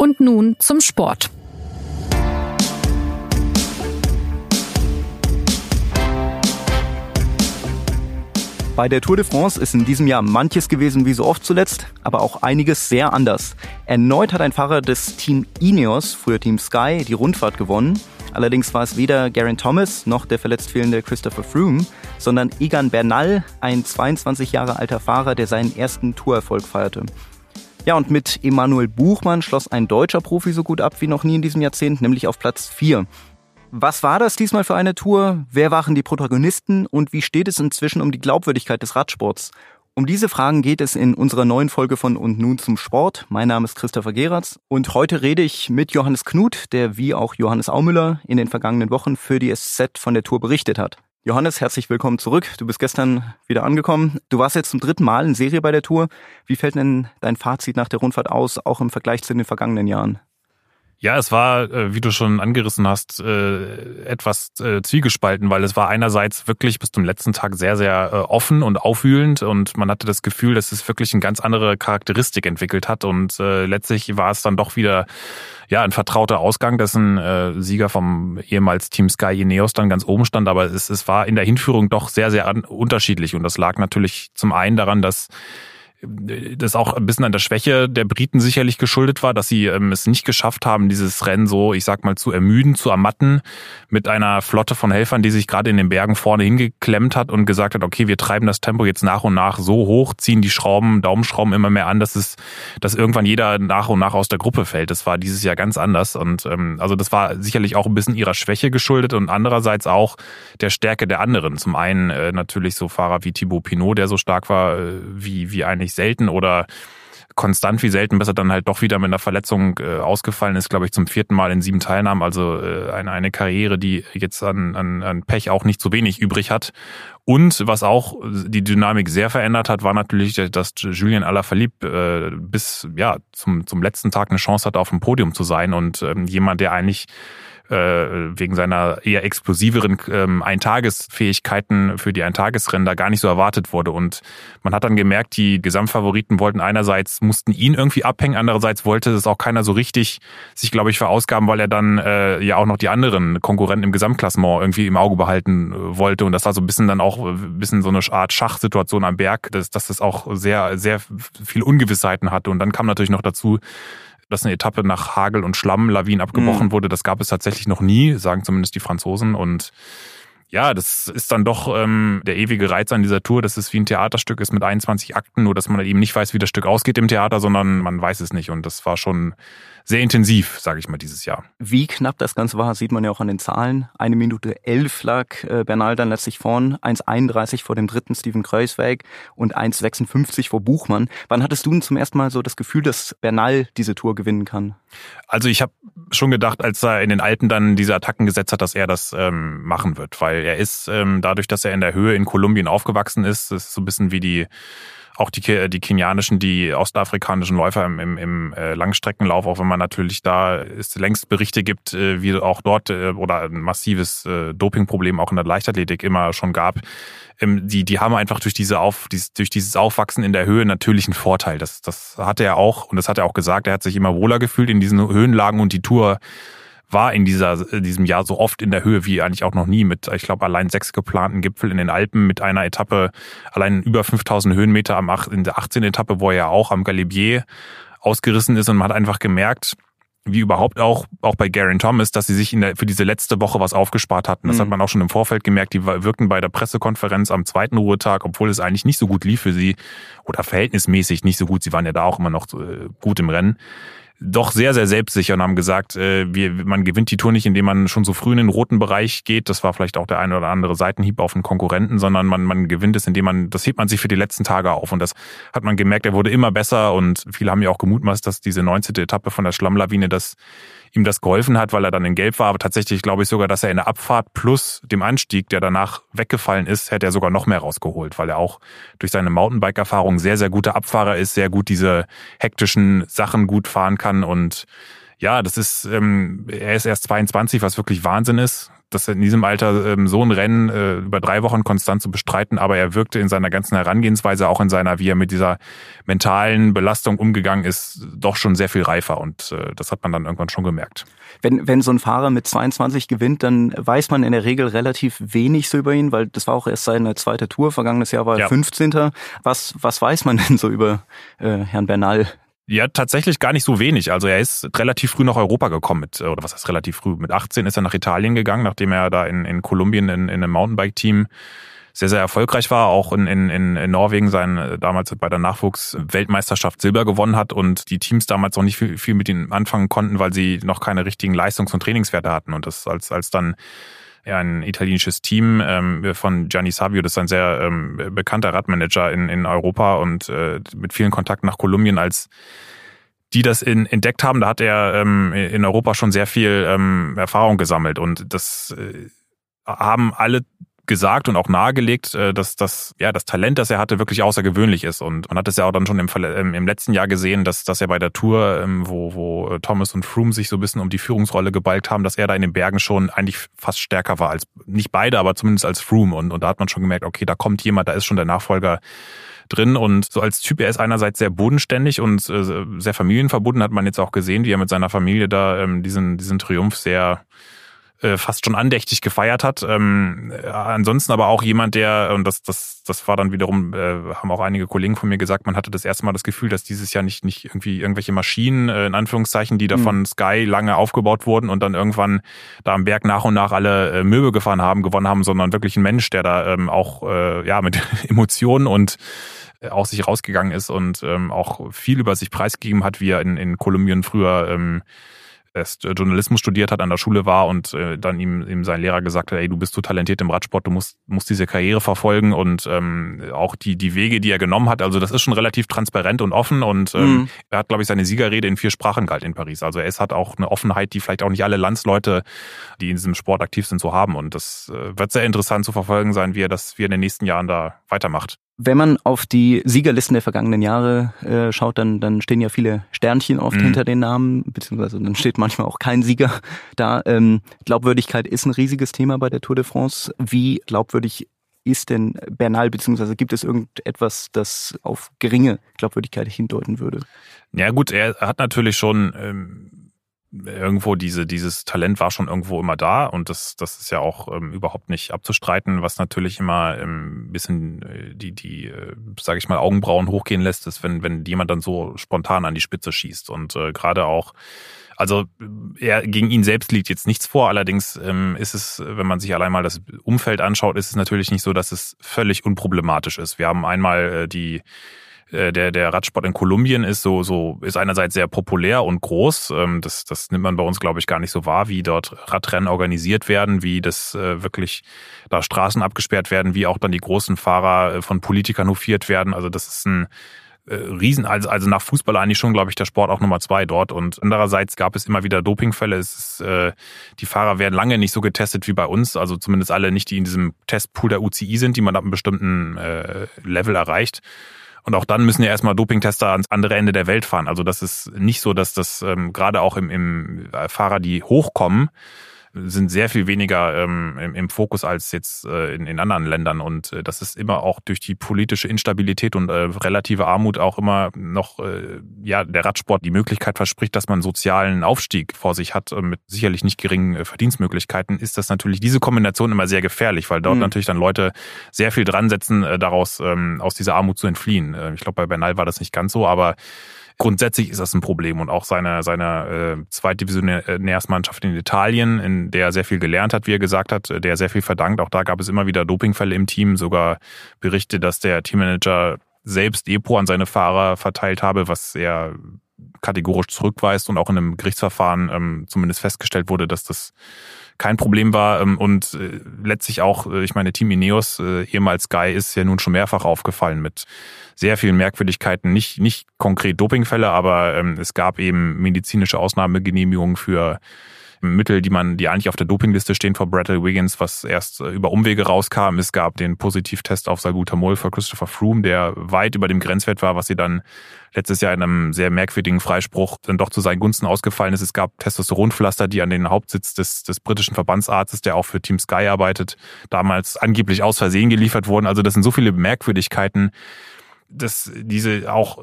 Und nun zum Sport. Bei der Tour de France ist in diesem Jahr manches gewesen wie so oft zuletzt, aber auch einiges sehr anders. Erneut hat ein Fahrer des Team Ineos, früher Team Sky, die Rundfahrt gewonnen. Allerdings war es weder Garen Thomas noch der verletzt fehlende Christopher Froome, sondern Egan Bernal, ein 22 Jahre alter Fahrer, der seinen ersten Tourerfolg feierte. Ja, und mit Emanuel Buchmann schloss ein deutscher Profi so gut ab wie noch nie in diesem Jahrzehnt, nämlich auf Platz 4. Was war das diesmal für eine Tour? Wer waren die Protagonisten? Und wie steht es inzwischen um die Glaubwürdigkeit des Radsports? Um diese Fragen geht es in unserer neuen Folge von Und nun zum Sport. Mein Name ist Christopher Geratz und heute rede ich mit Johannes Knut, der wie auch Johannes Aumüller in den vergangenen Wochen für die SZ von der Tour berichtet hat. Johannes, herzlich willkommen zurück. Du bist gestern wieder angekommen. Du warst jetzt zum dritten Mal in Serie bei der Tour. Wie fällt denn dein Fazit nach der Rundfahrt aus, auch im Vergleich zu den vergangenen Jahren? Ja, es war, äh, wie du schon angerissen hast, äh, etwas äh, zwiegespalten, weil es war einerseits wirklich bis zum letzten Tag sehr, sehr offen und aufwühlend und man hatte das Gefühl, dass es wirklich eine ganz andere Charakteristik entwickelt hat und letztlich war es dann doch wieder ja ein vertrauter Ausgang, dessen Sieger vom ehemals Team Sky Ineos dann ganz oben stand, aber es, es war in der Hinführung doch sehr, sehr unterschiedlich und das lag natürlich zum einen daran, dass das auch ein bisschen an der Schwäche der Briten sicherlich geschuldet war, dass sie ähm, es nicht geschafft haben, dieses Rennen so, ich sag mal, zu ermüden, zu ermatten, mit einer Flotte von Helfern, die sich gerade in den Bergen vorne hingeklemmt hat und gesagt hat, okay, wir treiben das Tempo jetzt nach und nach so hoch, ziehen die Schrauben, Daumenschrauben immer mehr an, dass es, dass irgendwann jeder nach und nach aus der Gruppe fällt. Das war dieses Jahr ganz anders. Und ähm, also das war sicherlich auch ein bisschen ihrer Schwäche geschuldet und andererseits auch der Stärke der anderen. Zum einen äh, natürlich so Fahrer wie Thibaut Pinot, der so stark war, äh, wie, wie eigentlich selten oder konstant wie selten, bis er dann halt doch wieder mit einer Verletzung äh, ausgefallen ist, glaube ich, zum vierten Mal in sieben Teilnahmen. Also äh, eine, eine Karriere, die jetzt an, an, an Pech auch nicht so wenig übrig hat. Und was auch die Dynamik sehr verändert hat, war natürlich, dass Julien Alaphilippe äh, bis ja zum, zum letzten Tag eine Chance hatte, auf dem Podium zu sein und ähm, jemand, der eigentlich äh, wegen seiner eher explosiveren ähm, Eintagesfähigkeiten für die Eintagesrennen da gar nicht so erwartet wurde. Und man hat dann gemerkt, die Gesamtfavoriten wollten einerseits, mussten ihn irgendwie abhängen, andererseits wollte es auch keiner so richtig sich, glaube ich, verausgaben, weil er dann äh, ja auch noch die anderen Konkurrenten im Gesamtklassement irgendwie im Auge behalten äh, wollte. Und das war so ein bisschen dann auch ein bisschen so eine Art Schachsituation am Berg, dass, dass das auch sehr, sehr viel Ungewissheiten hatte. Und dann kam natürlich noch dazu, dass eine Etappe nach Hagel und Schlamm, Lawinen abgebrochen mhm. wurde. Das gab es tatsächlich noch nie, sagen zumindest die Franzosen. Und ja, das ist dann doch ähm, der ewige Reiz an dieser Tour, dass es wie ein Theaterstück ist mit 21 Akten, nur dass man eben nicht weiß, wie das Stück ausgeht im Theater, sondern man weiß es nicht. Und das war schon sehr intensiv, sage ich mal, dieses Jahr. Wie knapp das Ganze war, sieht man ja auch an den Zahlen. Eine Minute elf lag äh, Bernal dann letztlich vorn, 1,31 vor dem dritten Steven Kreuzweg und 1,56 vor Buchmann. Wann hattest du denn zum ersten Mal so das Gefühl, dass Bernal diese Tour gewinnen kann? Also ich habe schon gedacht, als er in den Alpen dann diese Attacken gesetzt hat, dass er das ähm, machen wird, weil er ist ähm, dadurch, dass er in der Höhe in Kolumbien aufgewachsen ist, ist so ein bisschen wie die auch die, die kenianischen, die ostafrikanischen Läufer im, im, im äh, Langstreckenlauf, auch wenn man natürlich da es längst Berichte gibt, äh, wie auch dort äh, oder ein massives äh, Dopingproblem auch in der Leichtathletik immer schon gab, ähm, die, die haben einfach durch diese Auf, durch dieses Aufwachsen in der Höhe natürlich einen Vorteil. Das, das hatte er auch und das hat er auch gesagt. Er hat sich immer wohler gefühlt in diesen Höhenlagen und die Tour war in dieser, in diesem Jahr so oft in der Höhe wie eigentlich auch noch nie mit, ich glaube, allein sechs geplanten Gipfel in den Alpen mit einer Etappe, allein über 5000 Höhenmeter am, in der 18. Etappe, wo er ja auch am Galibier ausgerissen ist und man hat einfach gemerkt, wie überhaupt auch, auch bei Garen Thomas, dass sie sich in der, für diese letzte Woche was aufgespart hatten. Das mhm. hat man auch schon im Vorfeld gemerkt. Die wirkten bei der Pressekonferenz am zweiten Ruhetag, obwohl es eigentlich nicht so gut lief für sie oder verhältnismäßig nicht so gut. Sie waren ja da auch immer noch äh, gut im Rennen doch sehr, sehr selbstsicher und haben gesagt, äh, wir, man gewinnt die Tour nicht, indem man schon so früh in den roten Bereich geht. Das war vielleicht auch der eine oder andere Seitenhieb auf einen Konkurrenten, sondern man, man gewinnt es, indem man, das hebt man sich für die letzten Tage auf. Und das hat man gemerkt, er wurde immer besser und viele haben ja auch gemutmaßt, dass diese 19. Etappe von der Schlammlawine das ihm das geholfen hat, weil er dann in Gelb war. Aber tatsächlich glaube ich sogar, dass er in der Abfahrt plus dem Anstieg, der danach weggefallen ist, hätte er sogar noch mehr rausgeholt, weil er auch durch seine Mountainbike-Erfahrung sehr, sehr guter Abfahrer ist, sehr gut diese hektischen Sachen gut fahren kann und ja, das ist, ähm, er ist erst 22, was wirklich Wahnsinn ist. Dass er in diesem Alter ähm, so ein Rennen äh, über drei Wochen konstant zu bestreiten, aber er wirkte in seiner ganzen Herangehensweise, auch in seiner, wie er mit dieser mentalen Belastung umgegangen ist, doch schon sehr viel reifer und äh, das hat man dann irgendwann schon gemerkt. Wenn, wenn so ein Fahrer mit 22 gewinnt, dann weiß man in der Regel relativ wenig so über ihn, weil das war auch erst seine zweite Tour. Vergangenes Jahr war er ja. 15. Was, was weiß man denn so über äh, Herrn Bernal? Ja, tatsächlich gar nicht so wenig. Also er ist relativ früh nach Europa gekommen mit, oder was heißt relativ früh? Mit 18 ist er nach Italien gegangen, nachdem er da in, in Kolumbien in, in einem Mountainbike-Team sehr, sehr erfolgreich war, auch in, in, in Norwegen sein damals bei der Nachwuchsweltmeisterschaft Silber gewonnen hat und die Teams damals noch nicht viel, viel mit ihm anfangen konnten, weil sie noch keine richtigen Leistungs- und Trainingswerte hatten. Und das als, als dann ein italienisches Team ähm, von Gianni Savio, das ist ein sehr ähm, bekannter Radmanager in, in Europa und äh, mit vielen Kontakten nach Kolumbien als die das in, entdeckt haben, da hat er ähm, in Europa schon sehr viel ähm, Erfahrung gesammelt und das äh, haben alle gesagt und auch nahegelegt, äh, dass das, ja, das Talent, das er hatte, wirklich außergewöhnlich ist. Und man hat es ja auch dann schon im, ähm, im letzten Jahr gesehen, dass, dass er bei der Tour, ähm, wo, wo äh, Thomas und Froome sich so ein bisschen um die Führungsrolle gebalgt haben, dass er da in den Bergen schon eigentlich fast stärker war als, nicht beide, aber zumindest als Froome. Und, und da hat man schon gemerkt, okay, da kommt jemand, da ist schon der Nachfolger drin und so als Typ, er ist einerseits sehr bodenständig und äh, sehr familienverbunden, hat man jetzt auch gesehen, wie er mit seiner Familie da ähm, diesen, diesen Triumph sehr äh, fast schon andächtig gefeiert hat. Ähm, äh, ansonsten aber auch jemand, der, und das, das, das war dann wiederum, äh, haben auch einige Kollegen von mir gesagt, man hatte das erste Mal das Gefühl, dass dieses Jahr nicht, nicht irgendwie irgendwelche Maschinen, äh, in Anführungszeichen, die da mhm. von Sky lange aufgebaut wurden und dann irgendwann da am Berg nach und nach alle äh, Möbel gefahren haben, gewonnen haben, sondern wirklich ein Mensch, der da ähm, auch äh, ja mit Emotionen und äh, aus sich rausgegangen ist und ähm, auch viel über sich preisgegeben hat, wie er in, in Kolumbien früher ähm, erst äh, Journalismus studiert hat, an der Schule war und äh, dann ihm, ihm sein Lehrer gesagt hat, ey, du bist so talentiert im Radsport, du musst, musst diese Karriere verfolgen und ähm, auch die, die Wege, die er genommen hat, also das ist schon relativ transparent und offen und ähm, mhm. er hat, glaube ich, seine Siegerrede in vier Sprachen gehalten in Paris. Also es hat auch eine Offenheit, die vielleicht auch nicht alle Landsleute, die in diesem Sport aktiv sind, so haben und das äh, wird sehr interessant zu verfolgen sein, wie er das, wie er in den nächsten Jahren da weitermacht. Wenn man auf die Siegerlisten der vergangenen Jahre äh, schaut, dann, dann stehen ja viele Sternchen oft mhm. hinter den Namen, beziehungsweise dann steht manchmal auch kein Sieger da. Ähm, Glaubwürdigkeit ist ein riesiges Thema bei der Tour de France. Wie glaubwürdig ist denn Bernal, beziehungsweise gibt es irgendetwas, das auf geringe Glaubwürdigkeit hindeuten würde? Ja gut, er hat natürlich schon ähm, irgendwo diese, dieses Talent war schon irgendwo immer da und das, das ist ja auch ähm, überhaupt nicht abzustreiten, was natürlich immer ein ähm, bisschen äh, die, die, äh, sage ich mal, Augenbrauen hochgehen lässt, ist, wenn, wenn jemand dann so spontan an die Spitze schießt und äh, gerade auch also er, gegen ihn selbst liegt jetzt nichts vor. Allerdings ähm, ist es, wenn man sich allein mal das Umfeld anschaut, ist es natürlich nicht so, dass es völlig unproblematisch ist. Wir haben einmal äh, die der, der Radsport in Kolumbien ist so, so, ist einerseits sehr populär und groß. Ähm, das, das nimmt man bei uns, glaube ich, gar nicht so wahr, wie dort Radrennen organisiert werden, wie das äh, wirklich da Straßen abgesperrt werden, wie auch dann die großen Fahrer äh, von Politikern hofiert werden. Also das ist ein Riesen, also, also nach Fußball eigentlich schon, glaube ich, der Sport auch Nummer zwei dort. Und andererseits gab es immer wieder Dopingfälle. Es ist, äh, die Fahrer werden lange nicht so getestet wie bei uns, also zumindest alle nicht, die in diesem Testpool der UCI sind, die man ab einem bestimmten äh, Level erreicht. Und auch dann müssen ja erstmal Dopingtester ans andere Ende der Welt fahren. Also das ist nicht so, dass das ähm, gerade auch im, im äh, Fahrer, die hochkommen, sind sehr viel weniger ähm, im, im, Fokus als jetzt äh, in, in anderen Ländern. Und äh, das ist immer auch durch die politische Instabilität und äh, relative Armut auch immer noch, äh, ja, der Radsport die Möglichkeit verspricht, dass man sozialen Aufstieg vor sich hat, äh, mit sicherlich nicht geringen äh, Verdienstmöglichkeiten, ist das natürlich diese Kombination immer sehr gefährlich, weil dort mhm. natürlich dann Leute sehr viel dran setzen, daraus ähm, aus dieser Armut zu entfliehen. Ich glaube, bei Bernal war das nicht ganz so, aber grundsätzlich ist das ein Problem und auch seine, seine äh, Zweitdivisionärsmannschaft in Italien, in der er sehr viel gelernt hat, wie er gesagt hat, der sehr viel verdankt. Auch da gab es immer wieder Dopingfälle im Team, sogar Berichte, dass der Teammanager selbst Epo an seine Fahrer verteilt habe, was er kategorisch zurückweist und auch in einem Gerichtsverfahren ähm, zumindest festgestellt wurde, dass das kein Problem war ähm, und äh, letztlich auch, äh, ich meine, Team Ineos, äh, ehemals Sky, ist ja nun schon mehrfach aufgefallen mit sehr vielen Merkwürdigkeiten, nicht, nicht konkret Dopingfälle, aber ähm, es gab eben medizinische Ausnahmegenehmigungen für Mittel, die man, die eigentlich auf der Dopingliste stehen vor Bradley Wiggins, was erst äh, über Umwege rauskam. Es gab den Positivtest auf Salbutamol für Christopher Froome, der weit über dem Grenzwert war, was sie dann letztes Jahr in einem sehr merkwürdigen Freispruch dann doch zu seinen Gunsten ausgefallen ist. Es gab Testosteronpflaster, die an den Hauptsitz des, des britischen Verbandsarztes, der auch für Team Sky arbeitet, damals angeblich aus Versehen geliefert wurden. Also das sind so viele Merkwürdigkeiten, dass diese auch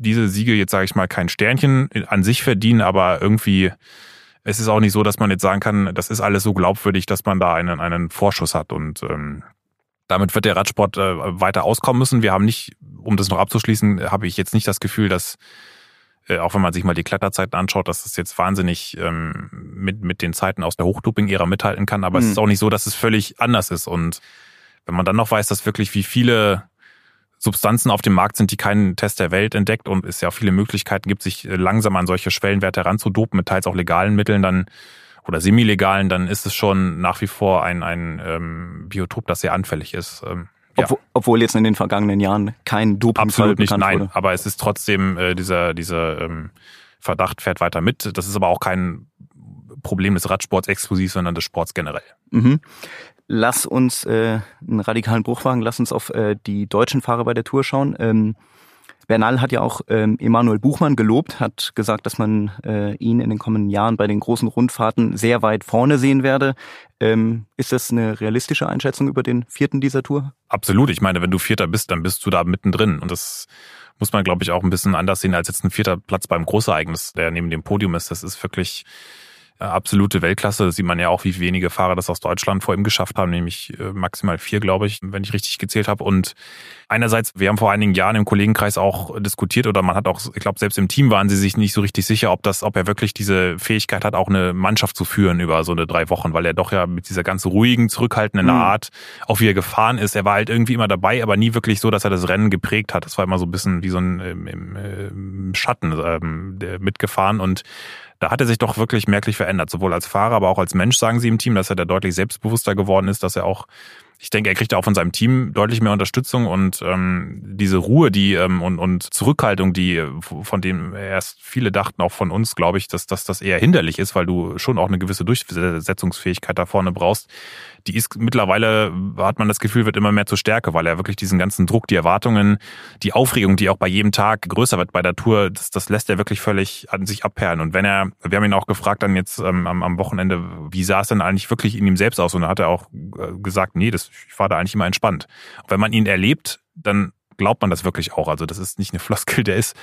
diese Siege jetzt sage ich mal kein Sternchen an sich verdienen, aber irgendwie es ist auch nicht so, dass man jetzt sagen kann, das ist alles so glaubwürdig, dass man da einen, einen Vorschuss hat und ähm, damit wird der Radsport äh, weiter auskommen müssen. Wir haben nicht, um das noch abzuschließen, habe ich jetzt nicht das Gefühl, dass äh, auch wenn man sich mal die Kletterzeiten anschaut, dass es jetzt wahnsinnig ähm, mit, mit den Zeiten aus der Hochdoping-Ära mithalten kann. Aber mhm. es ist auch nicht so, dass es völlig anders ist. Und wenn man dann noch weiß, dass wirklich wie viele Substanzen auf dem Markt sind, die keinen Test der Welt entdeckt und es ja auch viele Möglichkeiten gibt, sich langsam an solche Schwellenwerte heranzudopen mit teils auch legalen Mitteln, dann oder semi-legalen, dann ist es schon nach wie vor ein, ein ähm, Biotop, das sehr anfällig ist. Ähm, ja. obwohl, obwohl jetzt in den vergangenen Jahren kein Doping Absolut nicht, nein. Wurde. Aber es ist trotzdem äh, dieser, dieser ähm, Verdacht fährt weiter mit. Das ist aber auch kein Problem des Radsports exklusiv, sondern des Sports generell. Mhm lass uns äh, einen radikalen Bruch wagen, lass uns auf äh, die deutschen Fahrer bei der Tour schauen. Ähm, Bernal hat ja auch ähm, Emanuel Buchmann gelobt, hat gesagt, dass man äh, ihn in den kommenden Jahren bei den großen Rundfahrten sehr weit vorne sehen werde. Ähm, ist das eine realistische Einschätzung über den vierten dieser Tour? Absolut. Ich meine, wenn du Vierter bist, dann bist du da mittendrin. Und das muss man, glaube ich, auch ein bisschen anders sehen als jetzt ein vierter Platz beim Großereignis, der neben dem Podium ist. Das ist wirklich absolute Weltklasse. Das sieht man ja auch, wie wenige Fahrer das aus Deutschland vor ihm geschafft haben, nämlich äh, maximal vier, glaube ich, wenn ich richtig gezählt habe. Und einerseits, wir haben vor einigen Jahren im Kollegenkreis auch diskutiert oder man hat auch, ich glaube, selbst im Team waren sie sich nicht so richtig sicher, ob das, ob er wirklich diese Fähigkeit hat, auch eine Mannschaft zu führen über so eine drei Wochen, weil er doch ja mit dieser ganz ruhigen, zurückhaltenden mhm. Art, auch wie er gefahren ist, er war halt irgendwie immer dabei, aber nie wirklich so, dass er das Rennen geprägt hat. Das war immer so ein bisschen wie so ein im, im, im Schatten ähm, mitgefahren und da hat er sich doch wirklich merklich verändert, sowohl als Fahrer, aber auch als Mensch, sagen sie im Team, dass er da deutlich selbstbewusster geworden ist, dass er auch ich denke, er kriegt auch von seinem Team deutlich mehr Unterstützung und ähm, diese Ruhe, die ähm, und, und Zurückhaltung, die von dem erst viele dachten, auch von uns, glaube ich, dass, dass das eher hinderlich ist, weil du schon auch eine gewisse Durchsetzungsfähigkeit da vorne brauchst. Die ist mittlerweile, hat man das Gefühl, wird immer mehr zur Stärke, weil er wirklich diesen ganzen Druck, die Erwartungen, die Aufregung, die auch bei jedem Tag größer wird bei der Tour, das, das lässt er wirklich völlig an sich abperlen. Und wenn er, wir haben ihn auch gefragt dann jetzt ähm, am, am Wochenende, wie sah es denn eigentlich wirklich in ihm selbst aus? Und da hat er auch äh, gesagt, nee, das ich war da eigentlich immer entspannt. Und wenn man ihn erlebt, dann glaubt man das wirklich auch. Also das ist nicht eine Floskel, der ist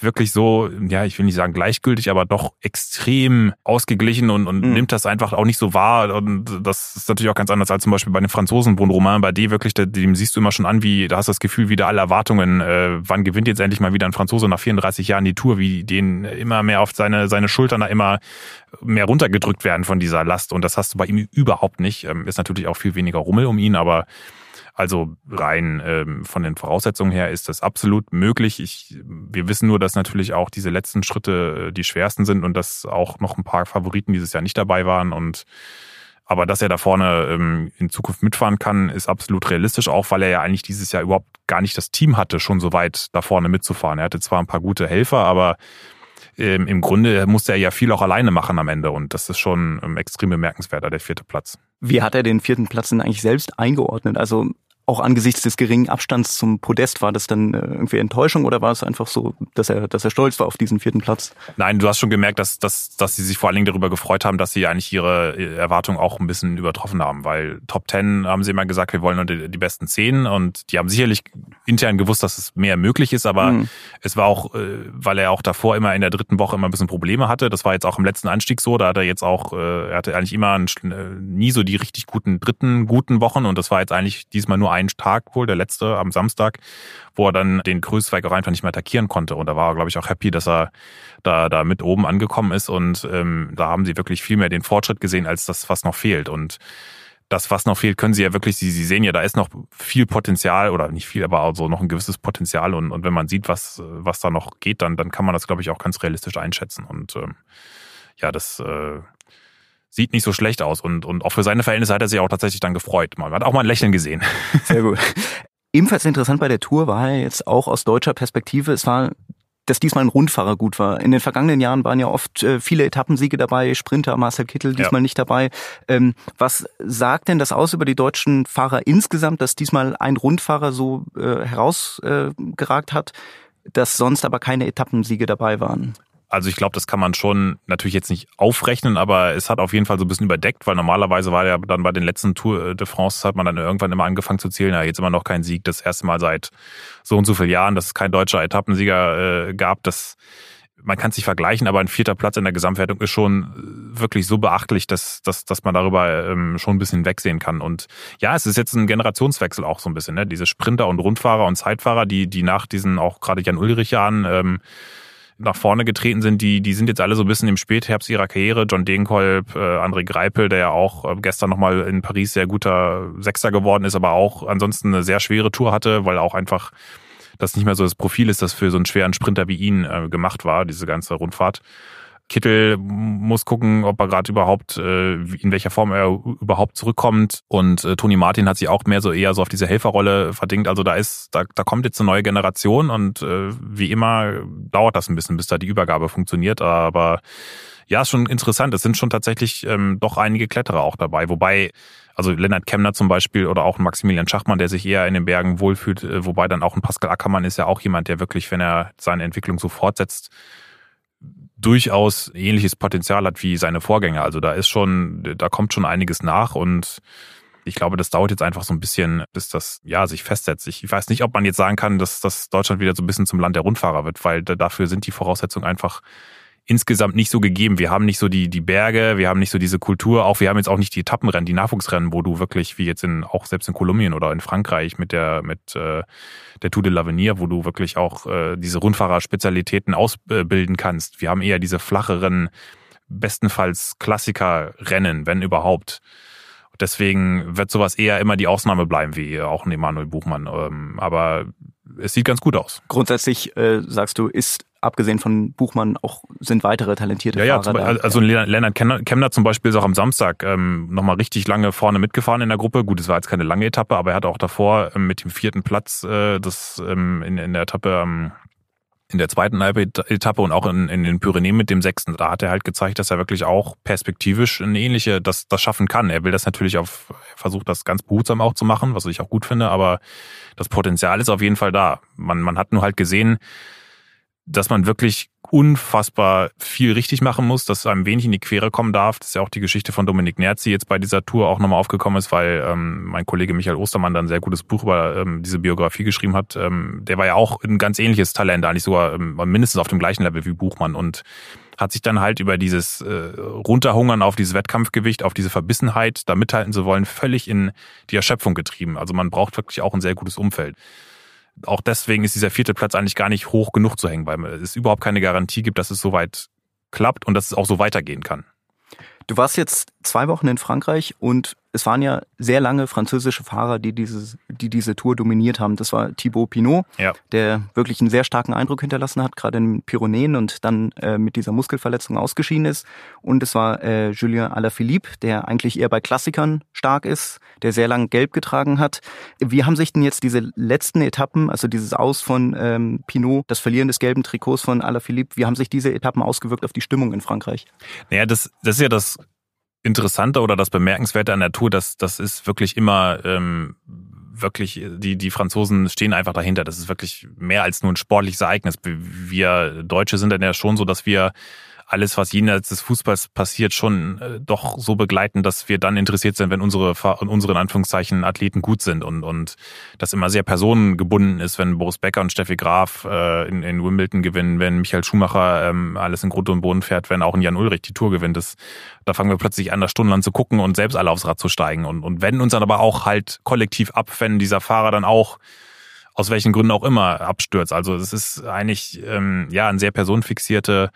wirklich so, ja, ich will nicht sagen gleichgültig, aber doch extrem ausgeglichen und, und mhm. nimmt das einfach auch nicht so wahr. Und das ist natürlich auch ganz anders als zum Beispiel bei den Franzosen, wo ein Roman bei dir wirklich, dem siehst du immer schon an, wie, da hast du das Gefühl, wieder alle Erwartungen, äh, wann gewinnt jetzt endlich mal wieder ein Franzose nach 34 Jahren die Tour, wie den immer mehr auf seine, seine Schultern da immer mehr runtergedrückt werden von dieser Last. Und das hast du bei ihm überhaupt nicht. Ähm, ist natürlich auch viel weniger Rummel um ihn, aber also rein ähm, von den Voraussetzungen her ist das absolut möglich. Ich, wir wissen nur, dass natürlich auch diese letzten Schritte äh, die schwersten sind und dass auch noch ein paar Favoriten dieses Jahr nicht dabei waren. Und aber dass er da vorne ähm, in Zukunft mitfahren kann, ist absolut realistisch, auch weil er ja eigentlich dieses Jahr überhaupt gar nicht das Team hatte, schon so weit da vorne mitzufahren. Er hatte zwar ein paar gute Helfer, aber ähm, im Grunde musste er ja viel auch alleine machen am Ende und das ist schon ähm, extrem bemerkenswerter, der vierte Platz. Wie hat er den vierten Platz denn eigentlich selbst eingeordnet? Also auch angesichts des geringen Abstands zum Podest, war das dann äh, irgendwie Enttäuschung oder war es einfach so, dass er, dass er stolz war auf diesen vierten Platz? Nein, du hast schon gemerkt, dass, dass, dass sie sich vor allen Dingen darüber gefreut haben, dass sie eigentlich ihre Erwartungen auch ein bisschen übertroffen haben, weil Top Ten haben sie immer gesagt, wir wollen nur die, die besten zehn und die haben sicherlich intern gewusst, dass es mehr möglich ist, aber mhm. es war auch, äh, weil er auch davor immer in der dritten Woche immer ein bisschen Probleme hatte. Das war jetzt auch im letzten Anstieg so, da hat er jetzt auch, er hatte eigentlich immer einen, nie so die richtig guten dritten guten Wochen und das war jetzt eigentlich diesmal nur ein Tag wohl, der letzte am Samstag, wo er dann den Grüßweig auch einfach nicht mehr attackieren konnte. Und da war er, glaube ich, auch happy, dass er da, da mit oben angekommen ist. Und ähm, da haben sie wirklich viel mehr den Fortschritt gesehen, als das, was noch fehlt. Und das, was noch fehlt, können sie ja wirklich, sie, sie sehen ja, da ist noch viel Potenzial oder nicht viel, aber also noch ein gewisses Potenzial. Und, und wenn man sieht, was, was da noch geht, dann, dann kann man das, glaube ich, auch ganz realistisch einschätzen. Und ähm, ja, das äh, sieht nicht so schlecht aus. Und, und auch für seine Verhältnisse hat er sich auch tatsächlich dann gefreut. Man hat auch mal ein Lächeln gesehen. Sehr gut. Ebenfalls interessant bei der Tour war jetzt auch aus deutscher Perspektive, es war dass diesmal ein Rundfahrer gut war. In den vergangenen Jahren waren ja oft äh, viele Etappensiege dabei, Sprinter, Marcel Kittel diesmal ja. nicht dabei. Ähm, was sagt denn das aus über die deutschen Fahrer insgesamt, dass diesmal ein Rundfahrer so äh, herausgeragt äh, hat, dass sonst aber keine Etappensiege dabei waren? Also ich glaube, das kann man schon natürlich jetzt nicht aufrechnen, aber es hat auf jeden Fall so ein bisschen überdeckt, weil normalerweise war ja dann bei den letzten Tour de France hat man dann irgendwann immer angefangen zu zählen, ja, jetzt immer noch kein Sieg, das erste Mal seit so und so vielen Jahren, dass es kein deutscher Etappensieger äh, gab, das man kann es nicht vergleichen, aber ein vierter Platz in der Gesamtwertung ist schon wirklich so beachtlich, dass, dass, dass man darüber ähm, schon ein bisschen wegsehen kann. Und ja, es ist jetzt ein Generationswechsel auch so ein bisschen, ne? Diese Sprinter und Rundfahrer und Zeitfahrer, die, die nach diesen auch gerade Jan Ulrich Jahren ähm, nach vorne getreten sind, die, die sind jetzt alle so ein bisschen im Spätherbst ihrer Karriere. John Degenkolb, äh, André Greipel, der ja auch äh, gestern nochmal in Paris sehr guter Sechster geworden ist, aber auch ansonsten eine sehr schwere Tour hatte, weil auch einfach das nicht mehr so das Profil ist, das für so einen schweren Sprinter wie ihn äh, gemacht war, diese ganze Rundfahrt. Kittel muss gucken, ob er gerade überhaupt, äh, in welcher Form er überhaupt zurückkommt. Und äh, Toni Martin hat sich auch mehr so eher so auf diese Helferrolle verdingt. Also da ist, da, da kommt jetzt eine neue Generation und äh, wie immer dauert das ein bisschen, bis da die Übergabe funktioniert. Aber ja, ist schon interessant. Es sind schon tatsächlich ähm, doch einige Kletterer auch dabei. Wobei, also Lennart Kemner zum Beispiel oder auch Maximilian Schachmann, der sich eher in den Bergen wohlfühlt, äh, wobei dann auch ein Pascal Ackermann ist ja auch jemand, der wirklich, wenn er seine Entwicklung so fortsetzt, durchaus ähnliches Potenzial hat wie seine Vorgänger. Also da ist schon, da kommt schon einiges nach und ich glaube, das dauert jetzt einfach so ein bisschen, bis das ja sich festsetzt. Ich weiß nicht, ob man jetzt sagen kann, dass, dass Deutschland wieder so ein bisschen zum Land der Rundfahrer wird, weil dafür sind die Voraussetzungen einfach insgesamt nicht so gegeben. Wir haben nicht so die, die Berge, wir haben nicht so diese Kultur, auch wir haben jetzt auch nicht die Etappenrennen, die Nachwuchsrennen, wo du wirklich, wie jetzt in, auch selbst in Kolumbien oder in Frankreich mit der, mit äh, der Tour de l'Avenir, wo du wirklich auch äh, diese Rundfahrerspezialitäten ausbilden kannst. Wir haben eher diese flacheren, bestenfalls Klassikerrennen, wenn überhaupt. Deswegen wird sowas eher immer die Ausnahme bleiben, wie auch ein Emanuel Buchmann. Ähm, aber es sieht ganz gut aus. Grundsätzlich äh, sagst du, ist abgesehen von Buchmann auch sind weitere talentierte ja, Fahrer ja, da. Also ja. Lennart Kemner zum Beispiel ist auch am Samstag ähm, nochmal richtig lange vorne mitgefahren in der Gruppe. Gut, es war jetzt keine lange Etappe, aber er hat auch davor ähm, mit dem vierten Platz äh, das ähm, in, in der Etappe ähm, in der zweiten Etappe und auch in, in den Pyrenäen mit dem sechsten, da hat er halt gezeigt, dass er wirklich auch perspektivisch eine ähnliche, das, das schaffen kann. Er will das natürlich auf, er versucht das ganz behutsam auch zu machen, was ich auch gut finde, aber das Potenzial ist auf jeden Fall da. Man, man hat nur halt gesehen, dass man wirklich unfassbar viel richtig machen muss, dass einem wenig in die Quere kommen darf. Das ist ja auch die Geschichte von Dominik Nerzi jetzt bei dieser Tour auch nochmal aufgekommen ist, weil ähm, mein Kollege Michael Ostermann dann ein sehr gutes Buch über ähm, diese Biografie geschrieben hat. Ähm, der war ja auch ein ganz ähnliches Talent, eigentlich sogar ähm, mindestens auf dem gleichen Level wie Buchmann und hat sich dann halt über dieses äh, Runterhungern auf dieses Wettkampfgewicht, auf diese Verbissenheit, da mithalten zu wollen, völlig in die Erschöpfung getrieben. Also man braucht wirklich auch ein sehr gutes Umfeld auch deswegen ist dieser vierte Platz eigentlich gar nicht hoch genug zu hängen, weil es überhaupt keine Garantie gibt, dass es so weit klappt und dass es auch so weitergehen kann. Du warst jetzt zwei Wochen in Frankreich und es waren ja sehr lange französische Fahrer, die, dieses, die diese Tour dominiert haben. Das war Thibaut Pinot, ja. der wirklich einen sehr starken Eindruck hinterlassen hat, gerade in Pyrenäen und dann äh, mit dieser Muskelverletzung ausgeschieden ist. Und es war äh, Julien Alaphilippe, der eigentlich eher bei Klassikern stark ist, der sehr lang gelb getragen hat. Wie haben sich denn jetzt diese letzten Etappen, also dieses Aus von ähm, Pinot, das Verlieren des gelben Trikots von Alaphilippe, wie haben sich diese Etappen ausgewirkt auf die Stimmung in Frankreich? Naja, das, das ist ja das Interessante oder das Bemerkenswerte an der Tour, das, das ist wirklich immer ähm, wirklich, die, die Franzosen stehen einfach dahinter. Das ist wirklich mehr als nur ein sportliches Ereignis. Wir Deutsche sind dann ja schon so, dass wir alles, was jenseits des Fußballs passiert, schon äh, doch so begleiten, dass wir dann interessiert sind, wenn unsere, unsere in Anführungszeichen Athleten gut sind und, und das immer sehr personengebunden ist, wenn Boris Becker und Steffi Graf äh, in, in Wimbledon gewinnen, wenn Michael Schumacher ähm, alles in Grund und Boden fährt, wenn auch ein Jan Ulrich die Tour gewinnt. Das, da fangen wir plötzlich an, da stundenlang zu gucken und selbst alle aufs Rad zu steigen und, und wenden uns dann aber auch halt kollektiv ab, wenn dieser Fahrer dann auch aus welchen Gründen auch immer abstürzt. Also es ist eigentlich ähm, ja eine sehr personenfixierte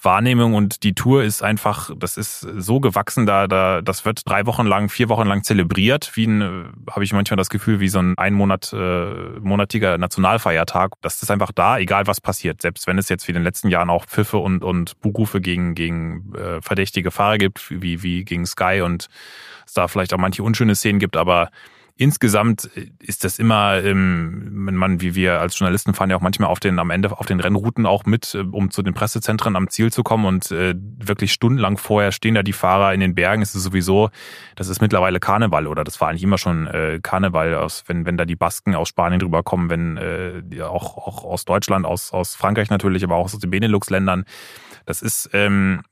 Wahrnehmung und die Tour ist einfach, das ist so gewachsen, da, da das wird drei Wochen lang, vier Wochen lang zelebriert, wie ein, äh, habe ich manchmal das Gefühl, wie so ein einmonat äh, monatiger Nationalfeiertag. Das ist einfach da, egal was passiert. Selbst wenn es jetzt wie in den letzten Jahren auch Pfiffe und und Buchrufe gegen gegen äh, verdächtige Fahrer gibt, wie wie gegen Sky und es da vielleicht auch manche unschöne Szenen gibt, aber insgesamt ist das immer, ähm, wenn man, wie wir als Journalisten fahren ja auch manchmal auf den, am Ende auf den Rennrouten auch mit, äh, um zu den Pressezentren am Ziel zu kommen und äh, wirklich stundenlang vorher stehen da die Fahrer in den Bergen. Es ist sowieso, das ist mittlerweile Karneval oder das war eigentlich immer schon äh, Karneval, aus, wenn, wenn da die Basken aus Spanien drüber kommen, wenn äh, auch, auch aus Deutschland, aus, aus Frankreich natürlich, aber auch aus den Benelux-Ländern. Das ist ähm,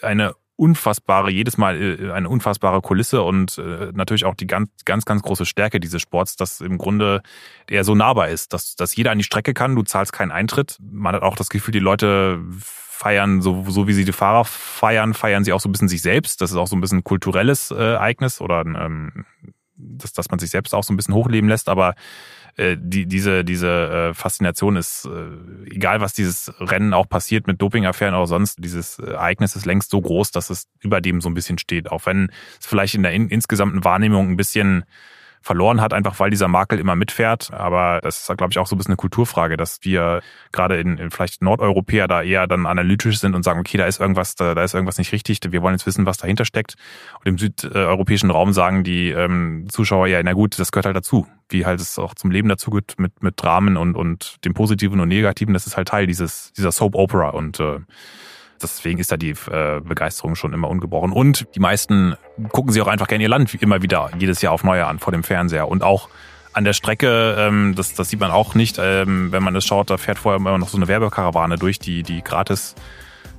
eine unfassbare, jedes Mal äh, eine unfassbare Kulisse und äh, natürlich auch die ganz, ganz, ganz große Stärke dieses Sports, dass im Grunde der so nahbar ist, dass, dass jeder an die Strecke kann, du zahlst keinen Eintritt. Man hat auch das Gefühl, die Leute feiern, so, so wie sie die Fahrer feiern, feiern sie auch so ein bisschen sich selbst. Das ist auch so ein bisschen ein kulturelles äh, Ereignis oder ähm, dass, dass man sich selbst auch so ein bisschen hochleben lässt, aber äh, die, diese, diese äh, Faszination ist, äh, egal was dieses Rennen auch passiert mit Dopingaffären oder sonst, dieses Ereignis ist längst so groß, dass es über dem so ein bisschen steht. Auch wenn es vielleicht in der in, insgesamten Wahrnehmung ein bisschen verloren hat, einfach weil dieser Makel immer mitfährt. Aber das ist, glaube ich, auch so ein bisschen eine Kulturfrage, dass wir gerade in, in vielleicht Nordeuropäer da eher dann analytisch sind und sagen, okay, da ist irgendwas, da, da ist irgendwas nicht richtig, wir wollen jetzt wissen, was dahinter steckt. Und im südeuropäischen Raum sagen die ähm, Zuschauer ja, na gut, das gehört halt dazu. Wie halt es auch zum Leben dazu gehört mit, mit Dramen und, und dem Positiven und Negativen, das ist halt Teil dieses, dieser Soap Opera und äh, Deswegen ist da die äh, Begeisterung schon immer ungebrochen. Und die meisten gucken sich auch einfach gerne ihr Land immer wieder jedes Jahr auf neue an vor dem Fernseher. Und auch an der Strecke, ähm, das, das sieht man auch nicht, ähm, wenn man das schaut, da fährt vorher immer noch so eine Werbekarawane durch, die, die gratis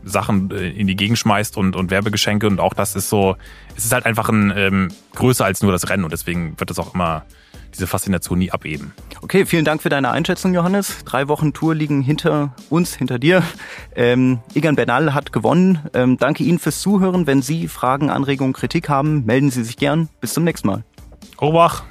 Sachen äh, in die Gegend schmeißt und, und Werbegeschenke. Und auch das ist so, es ist halt einfach ein ähm, größer als nur das Rennen und deswegen wird es auch immer diese Faszination nie abeben. Okay, vielen Dank für deine Einschätzung, Johannes. Drei Wochen Tour liegen hinter uns, hinter dir. Ähm, Egan Bernal hat gewonnen. Ähm, danke Ihnen fürs Zuhören. Wenn Sie Fragen, Anregungen, Kritik haben, melden Sie sich gern. Bis zum nächsten Mal. Obacht!